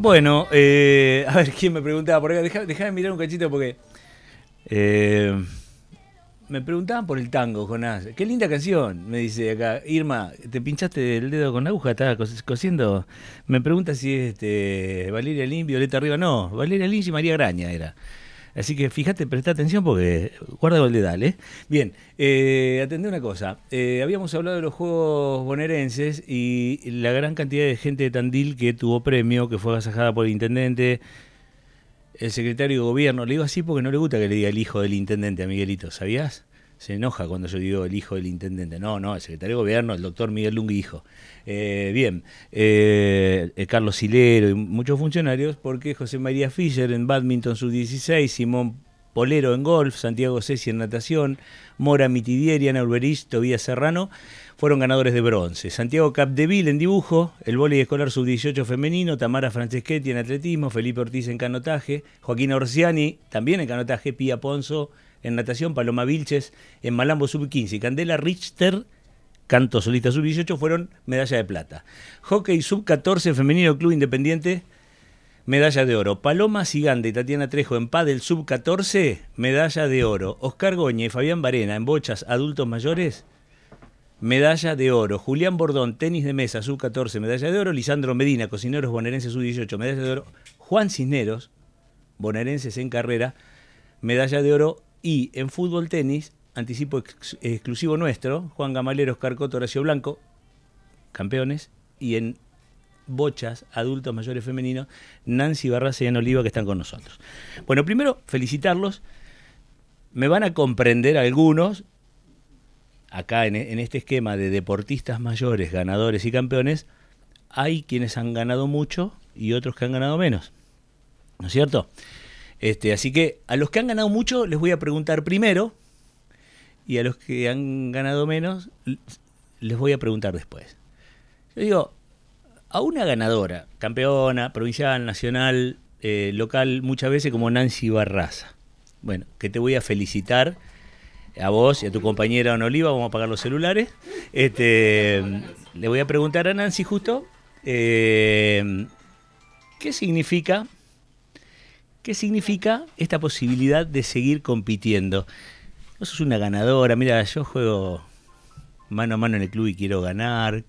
Bueno, eh, a ver quién me preguntaba por acá. Deja, de mirar un cachito porque. Eh, me preguntaban por el tango, Jonás. Qué linda canción, me dice acá. Irma, ¿te pinchaste el dedo con la aguja? ¿Estás cosiendo? Me pregunta si es este, Valeria Lin, Violeta Arriba. No, Valeria Lin y María Graña era. Así que fíjate, presta atención porque guarda el dedal, ¿eh? Bien, eh, atendé una cosa. Eh, habíamos hablado de los Juegos Bonaerenses y la gran cantidad de gente de Tandil que tuvo premio, que fue agasajada por el intendente, el secretario de gobierno. Le digo así porque no le gusta que le diga el hijo del intendente a Miguelito, ¿sabías? Se enoja cuando yo digo el hijo del intendente. No, no, el secretario de gobierno, el doctor Miguel Lung, hijo. Eh, bien, eh, Carlos Silero y muchos funcionarios, porque José María Fischer en badminton sub-16, Simón Polero en golf, Santiago Ceci en natación, Mora Mitidieri, Ana Ulberich, Tobías Serrano, fueron ganadores de bronce. Santiago Capdeville en dibujo, el voleibol escolar sub-18 femenino, Tamara Franceschetti en atletismo, Felipe Ortiz en canotaje, Joaquín Orsiani también en canotaje, Pía Ponzo en natación, Paloma Vilches en Malambo Sub-15 y Candela Richter, canto solista Sub-18, fueron medalla de plata. Hockey Sub-14 femenino Club Independiente, medalla de oro. Paloma Sigande y Tatiana Trejo en Padel Sub-14, medalla de oro. Oscar Goña y Fabián Varena en bochas adultos mayores, medalla de oro. Julián Bordón, tenis de mesa Sub-14, medalla de oro. Lisandro Medina, cocineros bonaerenses Sub-18, medalla de oro. Juan Cisneros, bonaerenses en carrera, medalla de oro y en fútbol tenis, anticipo exclusivo nuestro, Juan Gamalero, Oscar Coto, Horacio Blanco, campeones, y en bochas, adultos mayores femeninos, Nancy Barras y Ana Oliva que están con nosotros. Bueno, primero felicitarlos. Me van a comprender algunos, acá en, en este esquema de deportistas mayores, ganadores y campeones, hay quienes han ganado mucho y otros que han ganado menos. ¿No es cierto? Este, así que a los que han ganado mucho les voy a preguntar primero y a los que han ganado menos les voy a preguntar después. Yo digo, a una ganadora, campeona, provincial, nacional, eh, local, muchas veces como Nancy Barraza. Bueno, que te voy a felicitar a vos y a tu compañera Don Oliva, vamos a apagar los celulares. Este, le voy a preguntar a Nancy justo eh, qué significa ¿Qué significa esta posibilidad de seguir compitiendo? Vos sos una ganadora, mira, yo juego mano a mano en el club y quiero ganar,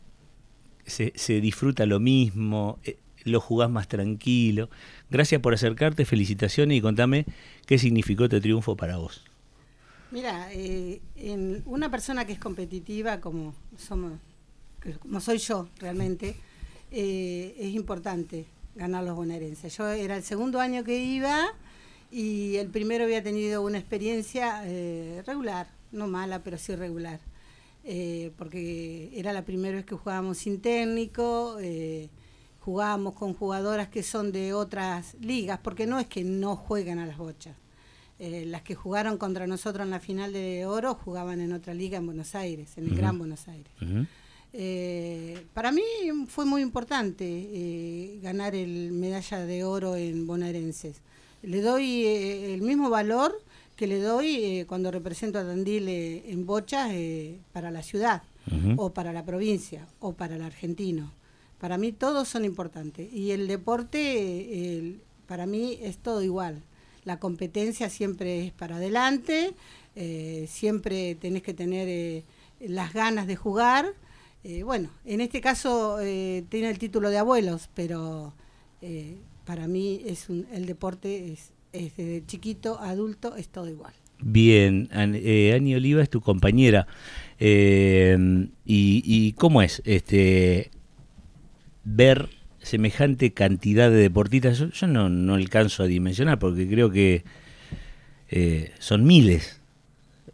se, disfruta lo mismo, eh, lo jugás más tranquilo. Gracias por acercarte, felicitaciones y contame qué significó este triunfo para vos. Mira, eh, en una persona que es competitiva como somos, como soy yo realmente, eh, es importante ganar los bonaerenses. Yo era el segundo año que iba y el primero había tenido una experiencia eh, regular, no mala, pero sí regular. Eh, porque era la primera vez que jugábamos sin técnico, eh, jugábamos con jugadoras que son de otras ligas, porque no es que no jueguen a las bochas. las que jugaron contra nosotros en la final de oro jugaban en otra liga en Buenos Aires, en el Gran Buenos Aires. Eh, para mí fue muy importante eh, ganar el medalla de oro en bonaerenses. Le doy eh, el mismo valor que le doy cuando represento a Tandil en bochas para la ciudad o para la provincia o para el argentino. Para mí todos son importantes y el deporte para mí es todo igual. La competencia siempre es para adelante, siempre tenés que tener las ganas de jugar eh, bueno, en este caso eh, tiene el título de abuelos, pero eh, para mí es el deporte es, desde chiquito, adulto, es todo igual. Bien, Ani Oliva es tu compañera. y, cómo es este ver semejante cantidad de deportistas? Yo, no, no, alcanzo a dimensionar porque creo que son miles.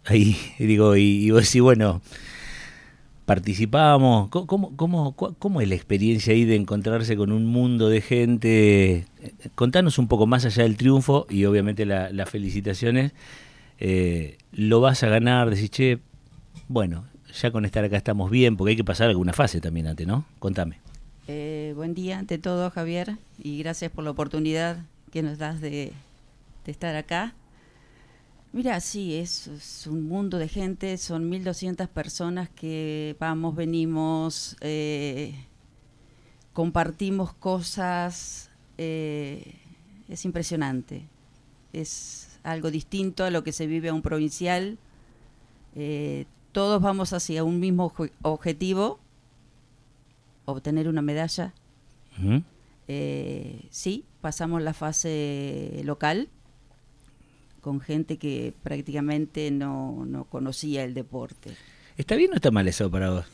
Ahí digo, y, y vos decís, bueno, participamos? ¿Cómo, cómo, cómo, es la experiencia ahí de encontrarse con un mundo de gente? Contanos un poco más allá del triunfo y obviamente las felicitaciones. Eh, lo vas a ganar, decís, che, bueno, ya con estar acá estamos bien, porque hay que pasar alguna fase también antes, ¿no? Contame. Eh, buen día ante todo, Javier, y gracias por la oportunidad que nos das de estar acá. Mira, sí, es, un mundo de gente, son 1.200 personas que vamos, venimos, eh, compartimos cosas, eh, es impresionante. Es algo distinto a lo que se vive a un provincial. Eh, todos vamos hacia un mismo obje- objetivo, obtener una medalla. Eh, sí, pasamos la fase local con gente que prácticamente no, no conocía el deporte. ¿Está bien o está mal eso para vos?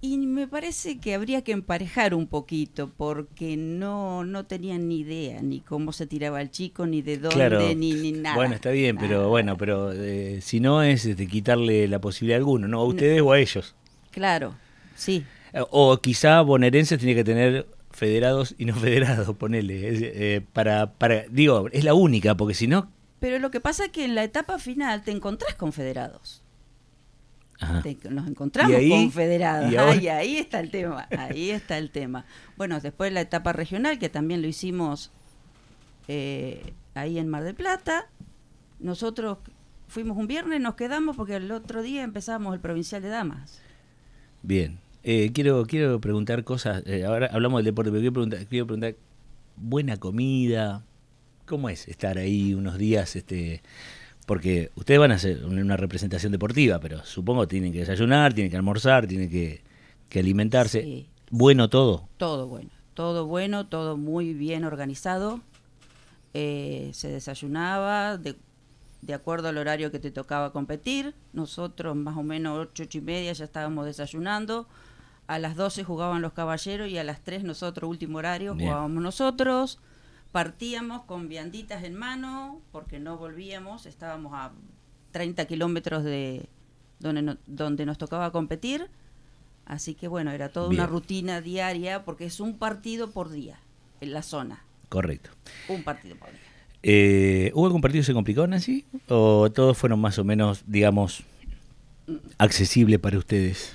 Y me parece que habría que emparejar un poquito porque no, no tenían ni idea ni cómo se tiraba el chico, ni de dónde, Claro. ni, ni nada. Bueno, está bien, pero Nada. bueno, pero eh, si no es este, quitarle la posibilidad a alguno, ¿no? A ustedes o a ellos. Claro, sí. Eh, O quizá bonaerenses tiene que tener federados y no federados, ponele. eh, para, para, digo, es la única, porque si no... Pero lo que pasa es que en la etapa final te encontrás con federados. Te- nos encontramos ¿Y ahí? con federados. ¿Y? Ay, ahí está el tema. Ahí está el tema. Bueno, después la etapa regional, que también lo hicimos eh, ahí en Mar del Plata. Nosotros fuimos un viernes, nos quedamos porque el otro día empezamos el provincial de damas. Bien. Eh, quiero, quiero preguntar cosas. eh, ahora hablamos del deporte, pero quiero preguntar, quiero preguntar, buena comida. ¿Cómo es estar ahí unos días? este Porque ustedes van a hacer una representación deportiva, pero supongo que tienen que desayunar, tienen que almorzar, tienen que, que alimentarse. Sí. Bueno todo. Todo bueno, todo bueno, todo muy bien organizado. Eh, se desayunaba de, de acuerdo al horario que te tocaba competir. Nosotros más o menos ocho, ocho y media ya estábamos desayunando. A las 12 jugaban los caballeros y a las 3 nosotros, último horario, Bien. jugábamos nosotros. Partíamos con vianditas en mano porque no volvíamos. Estábamos a 30 kilómetros de donde, no- donde nos tocaba competir. Así que bueno, era toda una rutina diaria porque es un partido por día en la zona. Correcto. Un partido por día. Eh, ¿Hubo algún partido que se complicó, Nancy? ¿O todos fueron más o menos, digamos, accesibles para ustedes?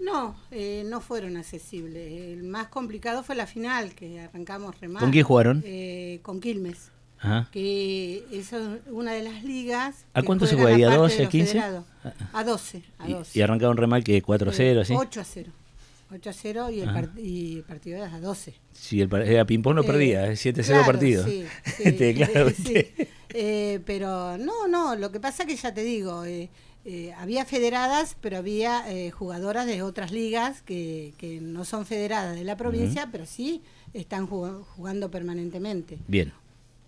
No, eh, no fueron accesibles. El más complicado fue la final, que arrancamos remando. ¿Con quién jugaron? Eh, con Quilmes, Ajá. que es una de las ligas. ¿A cuánto se juega ahí? ¿A aparte 12, de los 15? federados. A 12. A Y, 12. y arrancaron re mal que 4 a 0, ¿sí? 8 a 0. 8 a 0 y el, Ah. part- y el partido era a 12. Si el par- era ping-pong no Eh, perdía, 7 a 0 claro, partido. sí, sí, Este, claro, sí. Eh, pero no, no, lo que pasa que ya te digo, eh, eh, había federadas, pero había eh, jugadoras de otras ligas que, que no son federadas de la provincia, pero sí están jug- jugando permanentemente. Bien.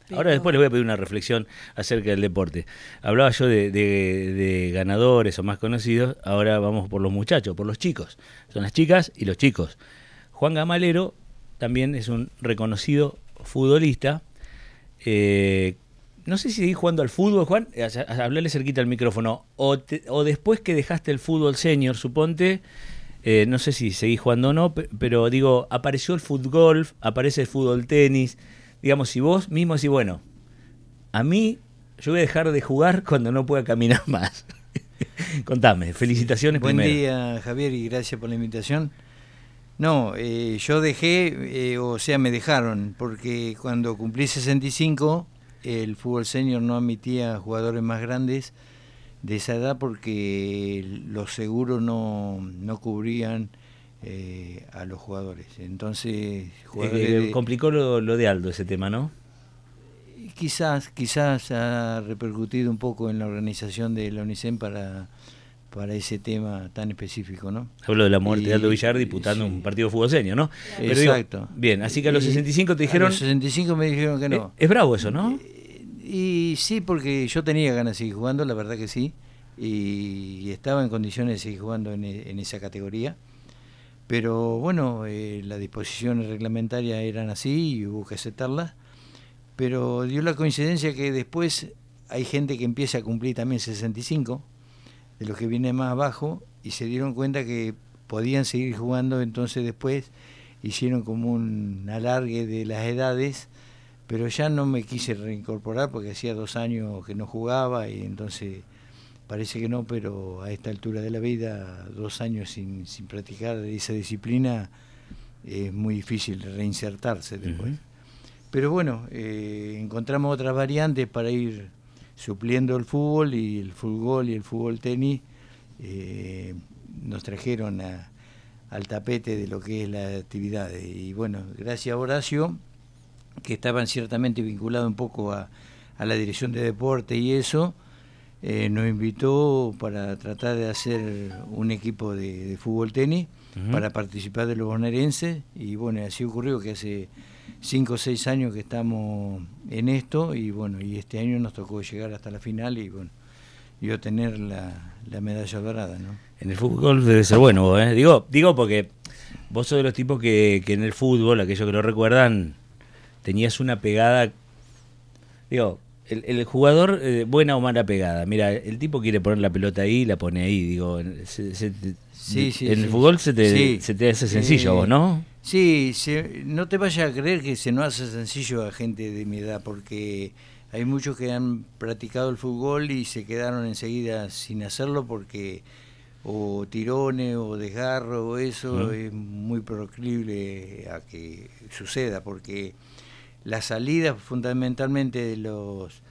Pero- Ahora después les voy a pedir una reflexión acerca del deporte. Hablaba yo de, de- de ganadores o más conocidos, ahora vamos por los muchachos, por los chicos. Son las chicas y los chicos. Juan Gamalero también es un reconocido futbolista. Eh, no sé si seguís jugando al fútbol, Juan, Eh, hablarle cerquita al micrófono. O, te- o después que dejaste el fútbol senior, suponte, eh, no sé si seguís jugando o no, pe- pero digo, apareció el fútbol, aparece el fútbol tenis. Digamos, si vos mismo decís, bueno, a mí yo voy a dejar de jugar cuando no pueda caminar más. Contame, felicitaciones Buen primero. día, Javier, y gracias por la invitación. No, eh, yo dejé, eh, o sea, me dejaron, porque cuando cumplí 65, el fútbol senior no admitía jugadores más grandes de esa edad porque los seguros no, no cubrían eh, a los jugadores. Entonces, jugadores Eh, complicó lo, lo de Aldo ese tema, ¿no? Quizás, quizás ha repercutido un poco en la organización de la UNICEN para, para ese tema tan específico, ¿no? Hablo de la muerte de Aldo Villar disputando sí. un partido senior, ¿no? Pero digo, Exacto. bien, así que a los Y 65 te a dijeron... los 65 me dijeron que no. Eh, es bravo eso, ¿no? Y sí, porque yo tenía ganas de seguir jugando, la verdad que sí. Y, estaba en condiciones de seguir jugando en, e- en esa categoría. Pero bueno, eh, las disposiciones reglamentarias eran así y hubo que aceptarlas. Pero dio la coincidencia que después hay gente que empieza a cumplir también 65, de los que vienen más abajo, y se dieron cuenta que podían seguir jugando, entonces después hicieron como un alargue de las edades, pero ya no me quise reincorporar porque hacía dos años que no jugaba y entonces parece que no, pero a esta altura de la vida, dos años sin, sin practicar esa disciplina, es muy difícil reinsertarse después. Pero bueno, eh, encontramos otras variantes para ir supliendo el fútbol y el fútbol y el fútbol tenis eh, nos trajeron a- al tapete de lo que es la actividad. Y bueno, gracias a Horacio que estaban ciertamente vinculados un poco a, a la dirección de deporte y eso, eh, nos invitó para tratar de hacer un equipo de, fútbol tenis para participar de los bonaerenses y bueno, así ocurrió que hace cinco o seis años que estamos en esto y bueno, y este año nos tocó llegar hasta la final y bueno, y obtener la, la medalla dorada, ¿no? En el fútbol debe ser bueno, ¿eh? Digo, digo porque vos sos de los tipos que, que en el fútbol, aquellos que lo recuerdan, tenías una pegada, digo, el, jugador, eh, buena o mala pegada. Mira, el tipo quiere poner la pelota ahí, la pone ahí. Digo, en el fútbol se te, se te hace sencillo vos, ¿no? Sí, no te vayas a creer que se nos hace sencillo a gente de mi edad, porque hay muchos que han practicado el fútbol y se quedaron enseguida sin hacerlo porque o tirones o desgarro o eso es muy proclive a que suceda, porque las salidas fundamentalmente de los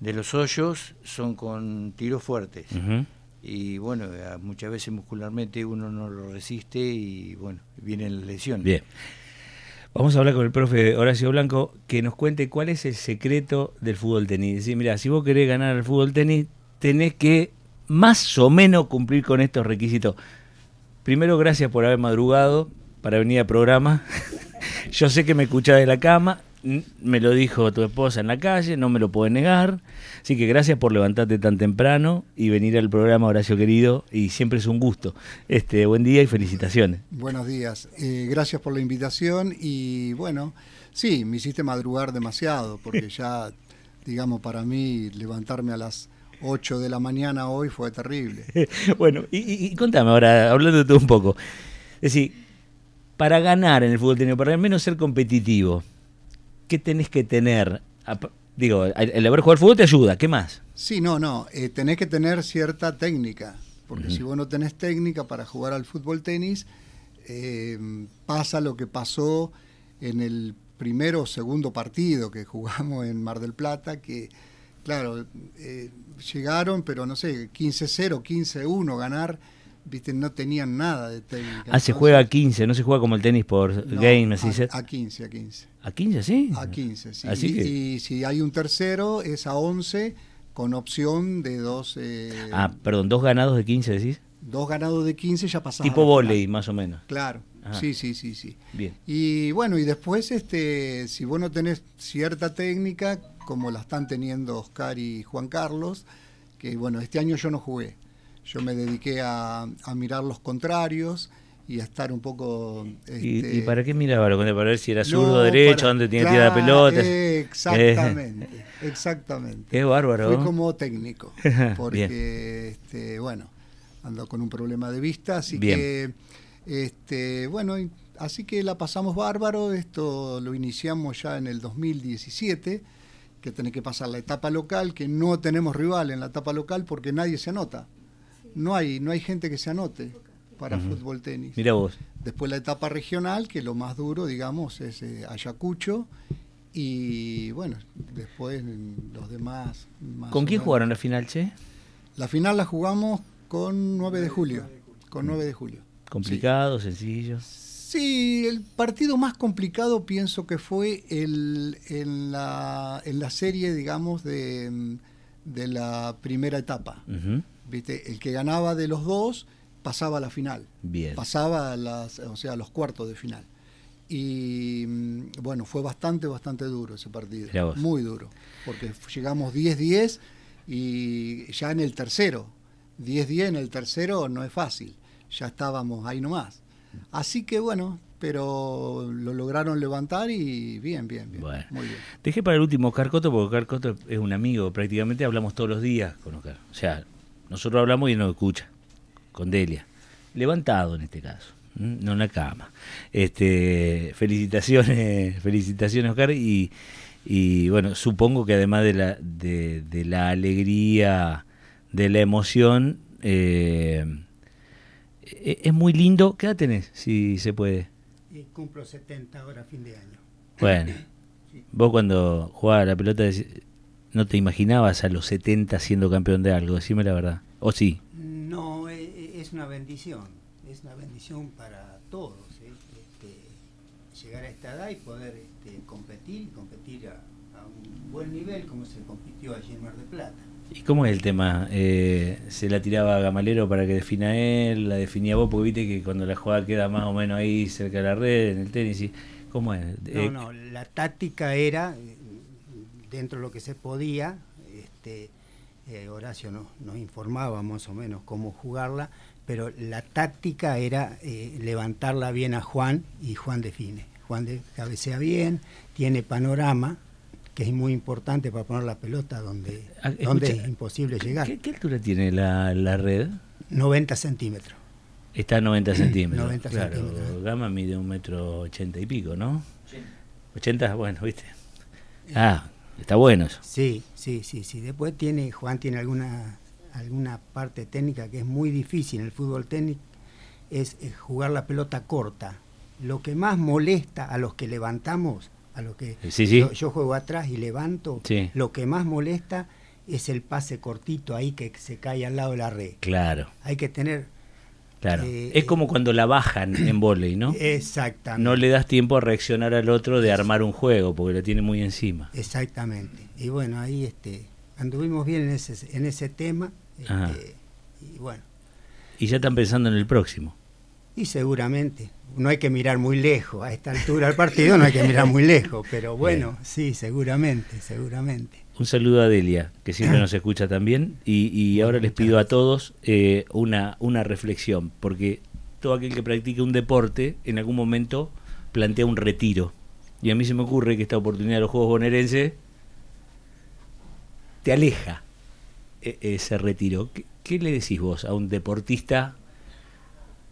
de los hoyos son con tiros fuertes. Y bueno, muchas veces muscularmente uno no lo resiste y bueno, vienen las lesiones. Bien. Vamos a hablar con el profe Horacio Blanco que nos cuente cuál es el secreto del fútbol tenis. mira, si vos querés ganar el fútbol tenis, tenés que más o menos cumplir con estos requisitos. Primero, gracias por haber madrugado para venir al programa. Yo sé que me escuchás de la cama me lo dijo tu esposa en la calle, no me lo puede negar. Así que gracias por levantarte tan temprano y venir al programa, Horacio querido, y siempre es un gusto. Este, buen día y felicitaciones. Buenos días, eh, gracias por la invitación y bueno, sí, me hiciste madrugar demasiado porque ya, digamos, para mí levantarme a las 8 de la mañana hoy fue terrible. bueno, y, contame ahora, hablándote un poco, es decir, para ganar en el fútbol técnico, para al menos ser competitivo, ¿qué tenés que tener? Digo, el haber jugado al fútbol te ayuda, ¿qué más? Sí, no, no, eh, tenés que tener cierta técnica, porque si vos no tenés técnica para jugar al fútbol tenis, eh, pasa lo que pasó en el primero o segundo partido que jugamos en Mar del Plata, que claro, eh, llegaron, pero no sé, 15-0, 15-1 ganar viste, no tenían nada de técnica. Ah, se juega a 15, no se juega como el tenis por game, así a, a 15, a 15. ¿A 15, sí? A 15, sí. Así y, si hay un tercero, es a 11 con opción de dos... Eh, ah, perdón, dos ganados de 15, decís. Dos ganados de 15 ya pasaron. Tipo volei, más o menos. Claro. Sí, sí, sí, sí. Bien. Y bueno, y después, este, si vos no tenés cierta técnica, como la están teniendo Oscar y Juan Carlos, que bueno, este año yo no jugué, yo me dediqué a, mirar los contrarios y a estar un poco... ¿Y, este, para qué miraba? ¿Para ver si era zurdo o derecho? ¿Dónde tenía que tirar la pelota? Exactamente, exactamente. Qué bárbaro. Fui como técnico, porque, este, bueno, ando con un problema de vista, así que, este, bueno, así que la pasamos bárbaro, esto lo iniciamos ya en el 2017 que tenés que pasar la etapa local, que no tenemos rival en la etapa local porque nadie se anota no hay, no hay gente que se anote para fútbol tenis. Mira vos. Después la etapa regional, que lo más duro, digamos, es eh, Ayacucho. Y bueno, después los demás. ¿Con quién jugaron la final, Che? La final la jugamos con 9 de julio. Con 9 de julio. ¿Complicado, sencillo? Sí, el partido más complicado pienso que fue el, en, la, en la serie, digamos, de, de la primera etapa. El que ganaba de los dos pasaba a la final. Bien. Pasaba a las, o sea, a los cuartos de final. Y mm, bueno, fue bastante, bastante duro ese partido. Muy duro. Porque llegamos 10-10 y ya en el tercero. 10-10 en el tercero no es fácil. Ya estábamos ahí nomás. Así que bueno, pero lo lograron levantar y bien, bien, bien. Muy bien. Dejé para el último Oscar porque Oscar es un amigo, prácticamente hablamos todos los días con Oscar. O sea, nosotros hablamos y nos escucha, con Delia. Levantado en este caso, no en la cama. Este, felicitaciones, felicitaciones Oscar y, y bueno, supongo que además de la, de, la alegría, de la emoción, eh, e, es muy lindo. ¿Qué edad tenés, si se puede? Y cumplo 70 ahora, fin de año. Bueno, vos cuando jugabas la pelota ¿No te imaginabas a los 70 siendo campeón de algo? Decime la verdad. ¿O sí? No, e, e, es una bendición. Es una bendición para todos. ¿eh? Este, llegar a esta edad y poder este, competir, competir a, un buen nivel como se compitió allí en Mar de Plata. ¿Y cómo es el tema? Eh, ¿Se la tiraba a Gamalero para que defina él? ¿La definía vos? Porque viste que cuando la jugada queda más o menos ahí cerca de la red, en el tenis, ¿cómo es? No, eh, no, la táctica era, dentro de lo que se podía, este, eh, Horacio nos, nos informaba más o menos cómo jugarla, pero la táctica era eh, levantarla bien a Juan y Juan define. Juan de, cabecea bien, tiene panorama, que es muy importante para poner la pelota donde, ah, donde es imposible llegar. ¿Qué, altura tiene la, red? 90 centímetros. Está a 90 centímetros. 90 claro, centímetros. Gama mide un metro ochenta y pico, ¿no? 80, bueno, viste. Ah, está bueno eso. Sí, sí, sí, sí. Después tiene, Juan tiene alguna alguna parte técnica que es muy difícil en el fútbol técnico, es, jugar la pelota corta. Lo que más molesta a los que levantamos, a los que Yo, juego atrás y levanto, lo que más molesta es el pase cortito ahí que se cae al lado de la red. Claro. Hay que tener Claro. Eh, es como cuando la bajan en volei, ¿no? Exactamente. No le das tiempo a reaccionar al otro de armar un juego, porque lo tiene muy encima. Exactamente. Y bueno, ahí este, anduvimos bien en ese, en ese tema este, y bueno. Y ya están pensando en el próximo. Y seguramente. No hay que mirar muy lejos. A esta altura del partido no hay que mirar muy lejos. Pero bueno, sí, seguramente, seguramente. Un saludo a Delia, que siempre nos escucha también. Y, ahora les pido a todos eh, una, una reflexión, porque todo aquel que practique un deporte en algún momento plantea un retiro. Y a mí se me ocurre que esta oportunidad de los Juegos Bonaerenses te aleja e, ese retiro. ¿Qué, le decís vos a un deportista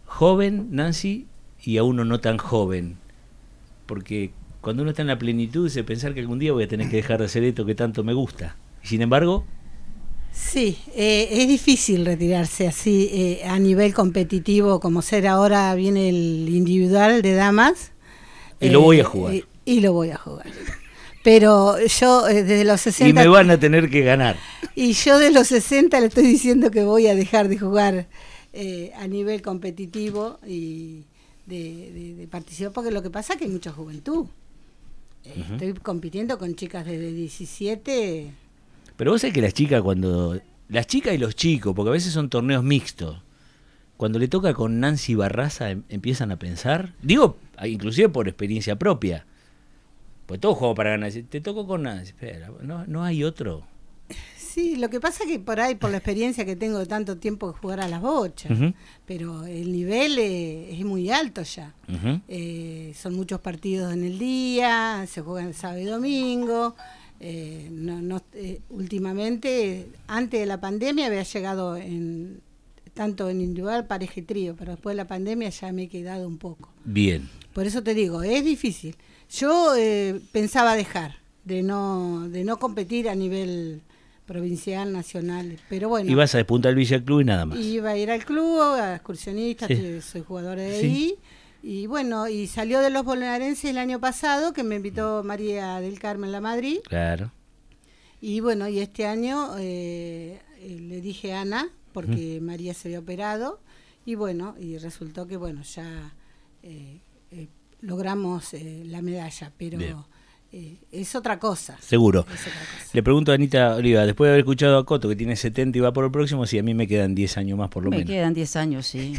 joven, Nancy, y a uno no tan joven? Porque cuando uno está en la plenitud se pensar que algún día voy a tener que dejar de hacer esto que tanto me gusta. Y sin embargo... Sí, eh, es difícil retirarse así eh, a nivel competitivo como ser ahora viene el individual de damas. Y lo voy a eh, jugar. y lo voy a jugar. Pero yo eh, desde los 60... Y me van a tener que ganar. Y yo de los 60 le estoy diciendo que voy a dejar de jugar eh, a nivel competitivo y de, participar, porque lo que pasa es que hay mucha juventud. Estoy compitiendo con chicas desde 17. Pero vos sabés que las chicas cuando... Las chicas y los chicos, porque a veces son torneos mixtos. Cuando le toca con Nancy Barraza em, empiezan a pensar, digo, inclusive por experiencia propia, pues todo juego para ganar. Te toco con nada. Espera, no, no hay otro. Sí, lo que pasa es que por ahí, por la experiencia que tengo de tanto tiempo de jugar a las bochas, pero el nivel es muy alto ya. Eh, son muchos partidos en el día, se juegan sábado y domingo. Eh, no, eh, últimamente, antes de la pandemia, había llegado en tanto en individual, pareja y trío, pero después de la pandemia ya me he quedado un poco. Bien. Por eso te digo, es difícil. Yo eh, pensaba dejar de no, de no competir a nivel provincial, nacional, pero bueno. Ibas a despuntar al Villa Club y nada más. Iba a ir al club, a excursionistas, soy jugadora de ahí. Y bueno, y salió de los bonaerenses el año pasado, que me invitó María del Carmen La Madrid. Claro. Y bueno, y este año eh, le dije a Ana, porque María se había operado, y bueno, y resultó que bueno, ya eh, logramos eh, la medalla, pero eh, es otra cosa. Seguro. Le pregunto a Anita Oliva, después de haber escuchado a Coto, que tiene 70 y va por el próximo, si a mí me quedan 10 años más por lo menos. Me quedan 10 años, sí.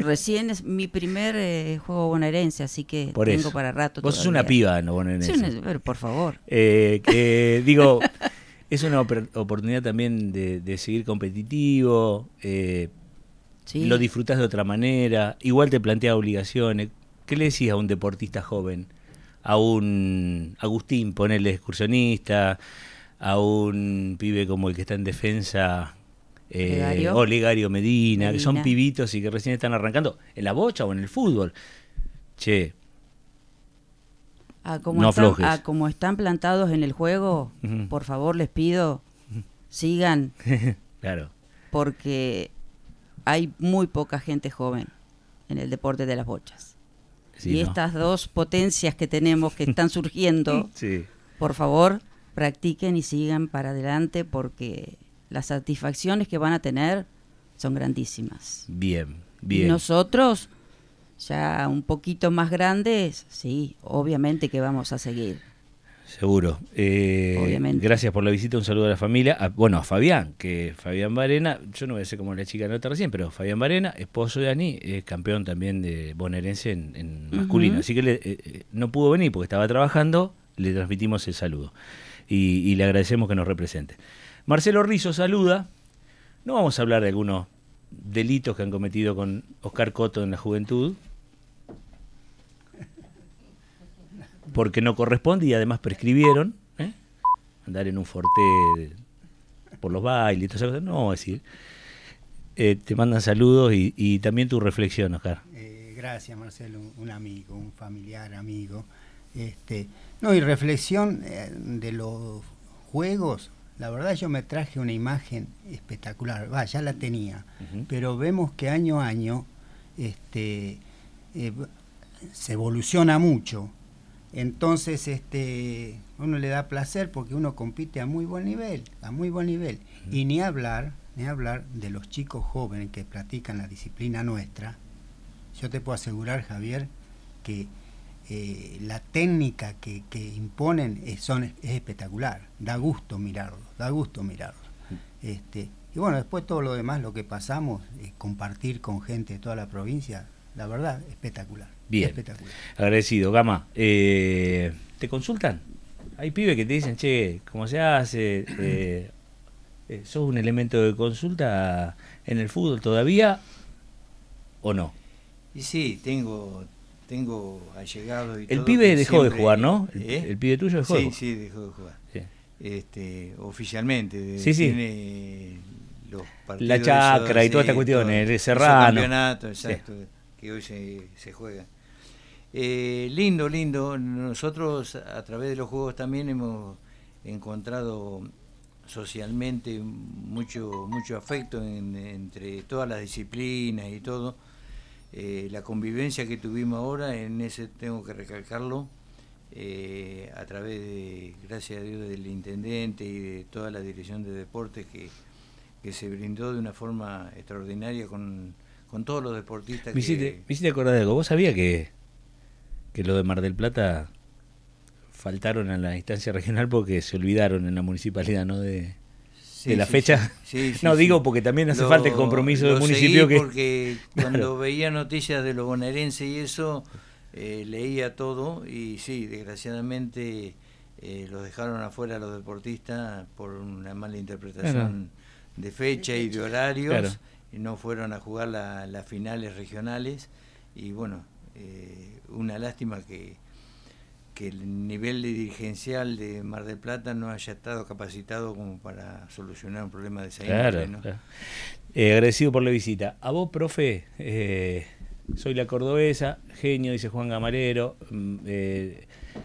recién es mi primer eh, juego bonaerense, así que tengo para rato. Vos sos una piba, no bonaerense. Sí, por favor. que, digo, es una oportunidad también de, seguir competitivo. Lo disfrutas de otra manera, igual te plantea obligaciones. ¿Qué le decís a un deportista joven? A un Agustín, ponele excursionista, a un pibe como el que está en defensa, eh, Olegario Medina, que son pibitos y que recién están arrancando en la bocha o en el fútbol. Che, a como, están, como están plantados en el juego, por favor les pido, sigan. claro. Porque hay muy poca gente joven en el deporte de las bochas y estas dos potencias que tenemos que están surgiendo, por favor, practiquen y sigan para adelante porque las satisfacciones que van a tener son grandísimas. Bien, bien. nosotros Ya un poquito más grandes, sí, obviamente que vamos a seguir. Seguro. Eh, Obviamente. Gracias por la visita, un saludo a la familia. bueno, a Fabián, que Fabián Varena, yo no voy a ser como la chica nota recién, pero Fabián Varena, esposo de Ani, es campeón también de bonaerense en, masculino. Así que eh, eh, no pudo venir porque estaba trabajando, le transmitimos el saludo. Y, le agradecemos que nos represente. Marcelo Rizzo saluda. No vamos a hablar de algunos delitos que han cometido con Oscar Coto en la juventud, porque no corresponde y además prescribieron ¿eh? andar en un forte por los bailes y todo No, es decir, eh, te mandan saludos y, también tu reflexión, Oscar. Eh, gracias, Marcelo, un amigo, un familiar amigo. Este, no, y reflexión de los juegos, la verdad yo me traje una imagen espectacular, va, ya la tenía, pero vemos que año a año este, se evoluciona mucho entonces, este, uno le da placer porque uno compite a muy buen nivel, a muy buen nivel. Y ni hablar, ni hablar de los chicos jóvenes que practican la disciplina nuestra. Yo te puedo asegurar, Javier, que eh, la técnica que, imponen es, son, es espectacular. Da gusto mirarlo, da gusto mirarlo. Este, y bueno, después todo lo demás, lo que pasamos, compartir con gente de toda la provincia, la verdad, espectacular. Bien. Espectacular. Agradecido. Gama, eh, ¿te consultan? Hay pibes que te dicen, che, ¿cómo se hace? Eh, eh, ¿Sos un elemento de consulta en el fútbol todavía o no? Y sí, tengo tengo allegado y El pibe dejó de jugar, ¿no? El, pibe tuyo dejó sí, de jugar. Sí, dejó de jugar. Este, oficialmente. Sí, sí. La chacra y toda esta cuestión, el serrano. campeonato, exacto, que hoy se, juega. Eh, lindo, lindo. Nosotros a través de los juegos también hemos encontrado socialmente mucho mucho afecto entre todas las disciplinas y todo. Eh, la convivencia que tuvimos ahora, en ese tengo que recalcarlo, eh, a través de, gracias a Dios, del intendente y de toda la dirección de deportes que, que se brindó de una forma extraordinaria con, con todos los deportistas. Me hiciste, que... acordar de algo. ¿Vos sabías que que lo de Mar del Plata faltaron a la instancia regional porque se olvidaron en la municipalidad, ¿no? De, la fecha. no, digo porque también hace falta el compromiso del municipio que... Porque cuando veía noticias de lo bonaerense y eso, eh, leía todo y sí, desgraciadamente eh, los dejaron afuera los deportistas por una mala interpretación de fecha y de horarios. Y no fueron a jugar las finales regionales. Y bueno, eh, una lástima que, que el nivel dirigencial de Mar del Plata no haya estado capacitado como para solucionar un problema de esa claro, eh, agradecido por la visita. A vos, profe, eh, soy la cordobesa, genio, dice Juan Gamarero, mm,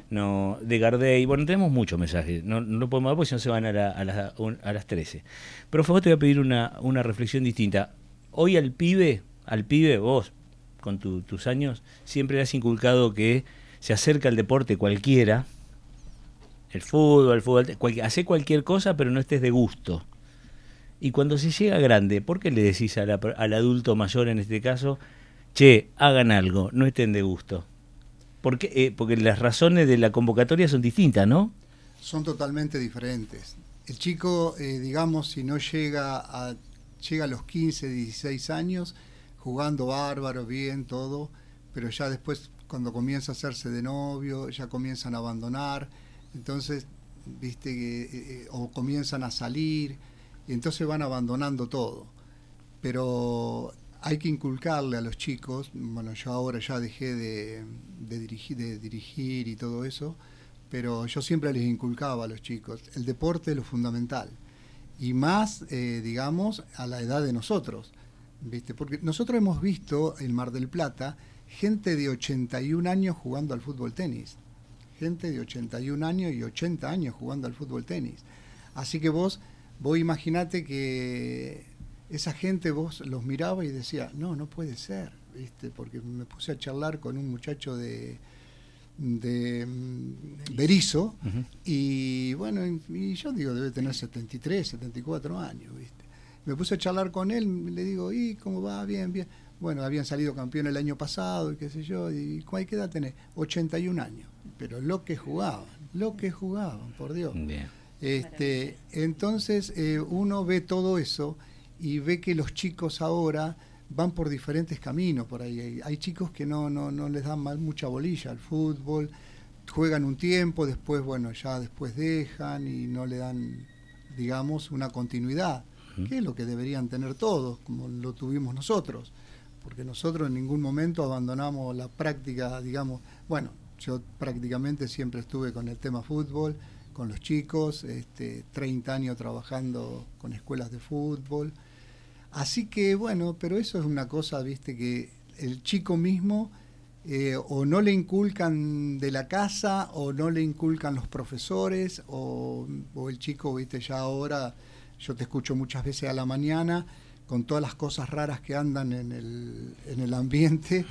no, de Gardey. Bueno, tenemos muchos mensajes, no, no podemos dar porque si no se van a, a, a las 13. Profe, vos te voy a pedir una, una reflexión distinta. Hoy al pibe, al pibe, vos, con tus años, siempre has inculcado que se acerca al deporte cualquiera, el fútbol, el fútbol, hace cualquier cosa, pero no estés de gusto. Y cuando se llega grande, ¿por qué le decís al adulto mayor en este caso, che, hagan algo, no estén de gusto? Porque, eh, porque las razones de la convocatoria son distintas, ¿no? Son totalmente diferentes. El chico, eh, digamos, si no llega a, llega a los 15, 16 años, jugando bárbaro, bien, todo, pero ya después cuando comienza a hacerse de novio, ya comienzan a abandonar, entonces, viste, eh, eh, o comienzan a salir, y entonces van abandonando todo. Pero hay que inculcarle a los chicos, bueno, yo ahora ya dejé de, dirigir, de dirigir y todo eso, pero yo siempre les inculcaba a los chicos, el deporte es lo fundamental, y más, eh, digamos, a la edad de nosotros ¿viste? Porque nosotros hemos visto en Mar del Plata gente de 81 años jugando al fútbol tenis. Gente de 81 años y 80 años jugando al fútbol tenis. Así que vos, vos imaginate que esa gente vos los miraba y decía, no, no puede ser, ¿viste? Porque me puse a charlar con un muchacho de, de mm, Berizo y bueno, y yo digo, debe tener 73, 74 años, ¿viste? Me puse a charlar con él, le digo, ¿y cómo va? Bien, bien. bueno, habían salido campeón el año pasado y qué sé yo, y ¿cuál edad tenés? 81 años, pero lo que jugaban, lo que jugaban, por Dios. Este, entonces eh, uno ve todo eso y ve que los chicos ahora van por diferentes caminos por ahí. Hay, chicos que no, no, no les dan mal, mucha bolilla al fútbol, juegan un tiempo, después, bueno, ya después dejan y no le dan, digamos, una continuidad, que es lo que deberían tener todos, como lo tuvimos nosotros, porque nosotros en ningún momento abandonamos la práctica, digamos, bueno, yo prácticamente siempre estuve con el tema fútbol, con los chicos, este, 30 años trabajando con escuelas de fútbol, así que bueno, pero eso es una cosa, viste, que el chico mismo eh, o no le inculcan de la casa o no le inculcan los profesores o, el chico, viste, ya ahora yo te escucho muchas veces a la mañana con todas las cosas raras que andan en el, en el ambiente,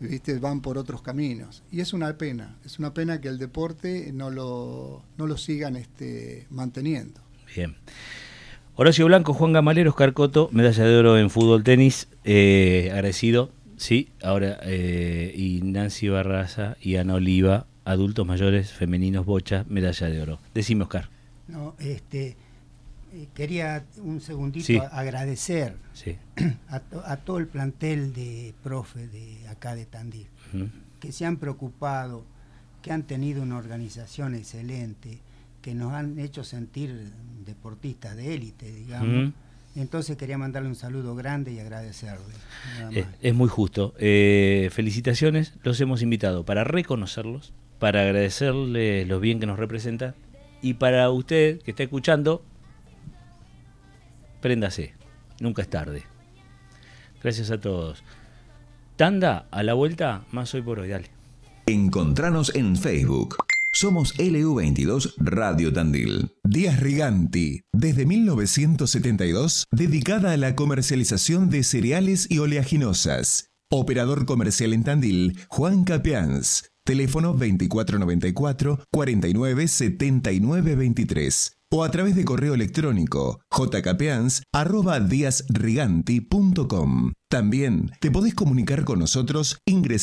viste, van por otros caminos. Y es una pena, es una pena que el deporte no lo, no lo sigan este, manteniendo. Bien. Horacio Blanco, Juan Gamalero, Oscar Coto, medalla de oro en fútbol tenis, eh, agradecido Sí, ahora, eh, y Nancy Barraza y Ana Oliva, adultos mayores, femeninos, bocha, medalla de oro. Decime, Oscar. No, este, eh, quería un segundito agradecer a, todo el plantel de profe de acá de Tandil, que se han preocupado, que han tenido una organización excelente, que nos han hecho sentir deportistas de élite, digamos. Entonces quería mandarle un saludo grande y agradecerle. Es muy justo. Eh, felicitaciones, los hemos invitado para reconocerlos, para agradecerle lo bien que nos representa y para usted que está escuchando, préndase, nunca es tarde. Gracias a todos. Tanda, a la vuelta, más hoy por hoy, dale. Encontranos en Facebook. Somos LU22 Radio Tandil. Díaz Riganti, desde 1972, dedicada a la comercialización de cereales y oleaginosas. Operador comercial en Tandil, Juan Capeans. Teléfono 2494 49 o a través de correo electrónico jcapeans.com. También te podés comunicar con nosotros ingresando